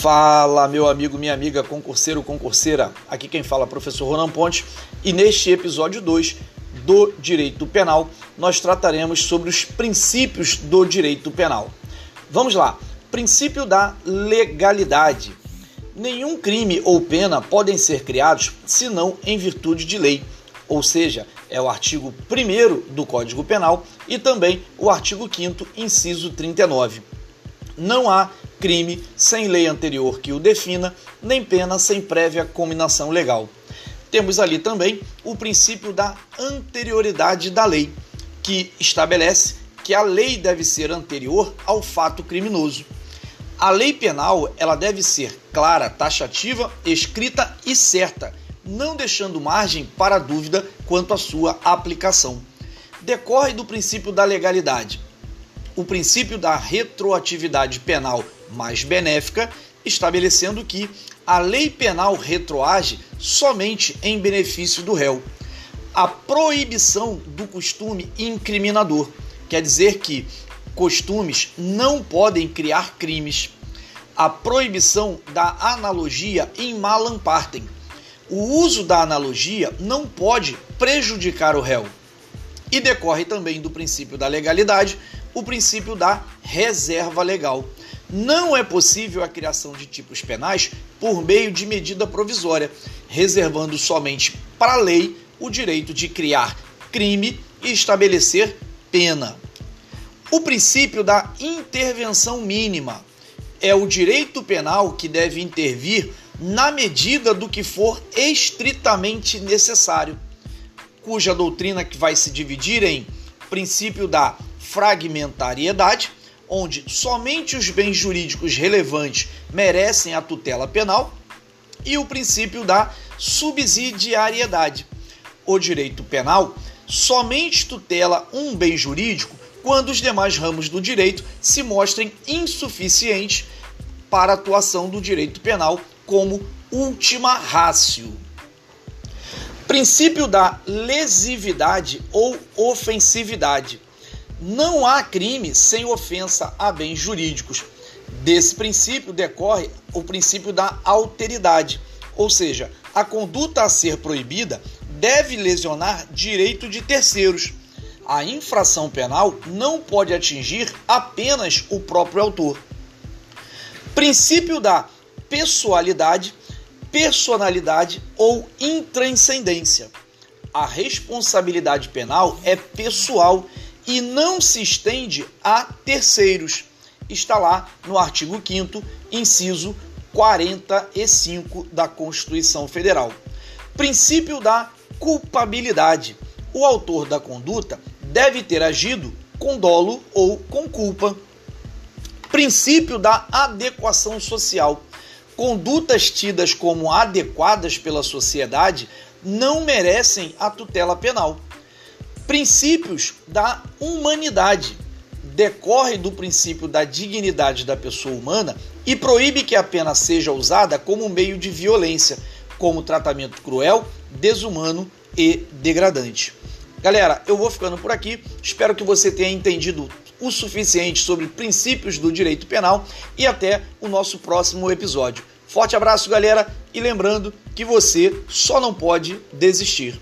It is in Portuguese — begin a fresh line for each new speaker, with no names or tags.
Fala, meu amigo, minha amiga, concurseiro, concurseira. Aqui quem fala é o professor Ronan Ponte e neste episódio 2 do Direito Penal nós trataremos sobre os princípios do direito penal. Vamos lá. Princípio da legalidade. Nenhum crime ou pena podem ser criados senão em virtude de lei, ou seja, é o artigo 1 do Código Penal e também o artigo 5, inciso 39. Não há crime sem lei anterior que o defina, nem pena sem prévia combinação legal. Temos ali também o princípio da anterioridade da lei, que estabelece que a lei deve ser anterior ao fato criminoso. A lei penal ela deve ser clara, taxativa, escrita e certa, não deixando margem para dúvida quanto à sua aplicação. Decorre do princípio da legalidade. O princípio da retroatividade penal mais benéfica, estabelecendo que a lei penal retroage somente em benefício do réu. A proibição do costume incriminador quer dizer que costumes não podem criar crimes. A proibição da analogia em malam partem. O uso da analogia não pode prejudicar o réu. E decorre também do princípio da legalidade o princípio da reserva legal não é possível a criação de tipos penais por meio de medida provisória, reservando somente para a lei o direito de criar crime e estabelecer pena. O princípio da intervenção mínima é o direito penal que deve intervir na medida do que for estritamente necessário, cuja doutrina que vai se dividir em princípio da fragmentariedade onde somente os bens jurídicos relevantes merecem a tutela penal, e o princípio da subsidiariedade. O direito penal somente tutela um bem jurídico quando os demais ramos do direito se mostrem insuficientes para a atuação do direito penal como última ratio. Princípio da lesividade ou ofensividade não há crime sem ofensa a bens jurídicos. Desse princípio decorre o princípio da alteridade, ou seja, a conduta a ser proibida deve lesionar direito de terceiros. A infração penal não pode atingir apenas o próprio autor. Princípio da pessoalidade, personalidade ou intranscendência. A responsabilidade penal é pessoal e não se estende a terceiros. Está lá no artigo 5, inciso 45 da Constituição Federal. Princípio da culpabilidade. O autor da conduta deve ter agido com dolo ou com culpa. Princípio da adequação social. Condutas tidas como adequadas pela sociedade não merecem a tutela penal princípios da humanidade. Decorre do princípio da dignidade da pessoa humana e proíbe que a pena seja usada como meio de violência, como tratamento cruel, desumano e degradante. Galera, eu vou ficando por aqui. Espero que você tenha entendido o suficiente sobre princípios do direito penal e até o nosso próximo episódio. Forte abraço, galera, e lembrando que você só não pode desistir.